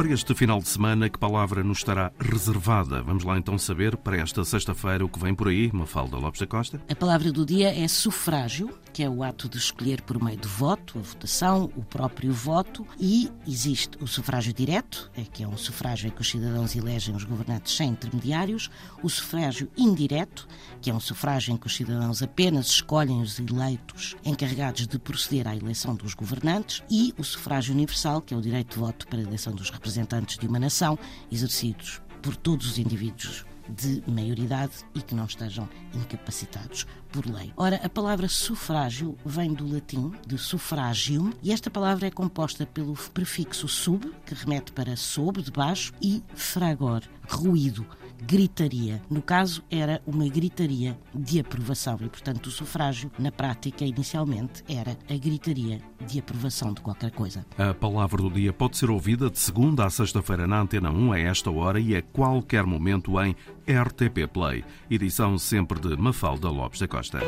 para este final de semana, que palavra nos estará reservada? Vamos lá então saber para esta sexta-feira o que vem por aí, Mafalda Lopes da Costa. A palavra do dia é sufrágio, que é o ato de escolher por meio do voto, a votação, o próprio voto, e existe o sufrágio direto, é que é um sufrágio em que os cidadãos elegem os governantes sem intermediários, o sufrágio indireto, que é um sufrágio em que os cidadãos apenas escolhem os eleitos encarregados de proceder à eleição dos governantes, e o sufrágio universal, que é o direito de voto para a eleição dos representantes de uma nação, exercidos por todos os indivíduos de maioridade e que não estejam incapacitados por lei. Ora, a palavra sufrágio vem do latim, de sufragium, e esta palavra é composta pelo prefixo sub, que remete para sob, debaixo, e fragor, ruído, gritaria. No caso, era uma gritaria de aprovação e, portanto, o sufrágio, na prática, inicialmente, era a gritaria de aprovação de qualquer coisa. A palavra do dia pode ser ouvida de segunda a sexta-feira na Antena 1 a esta hora e a qualquer momento em RTP Play. Edição sempre de Mafalda Lopes da Costa.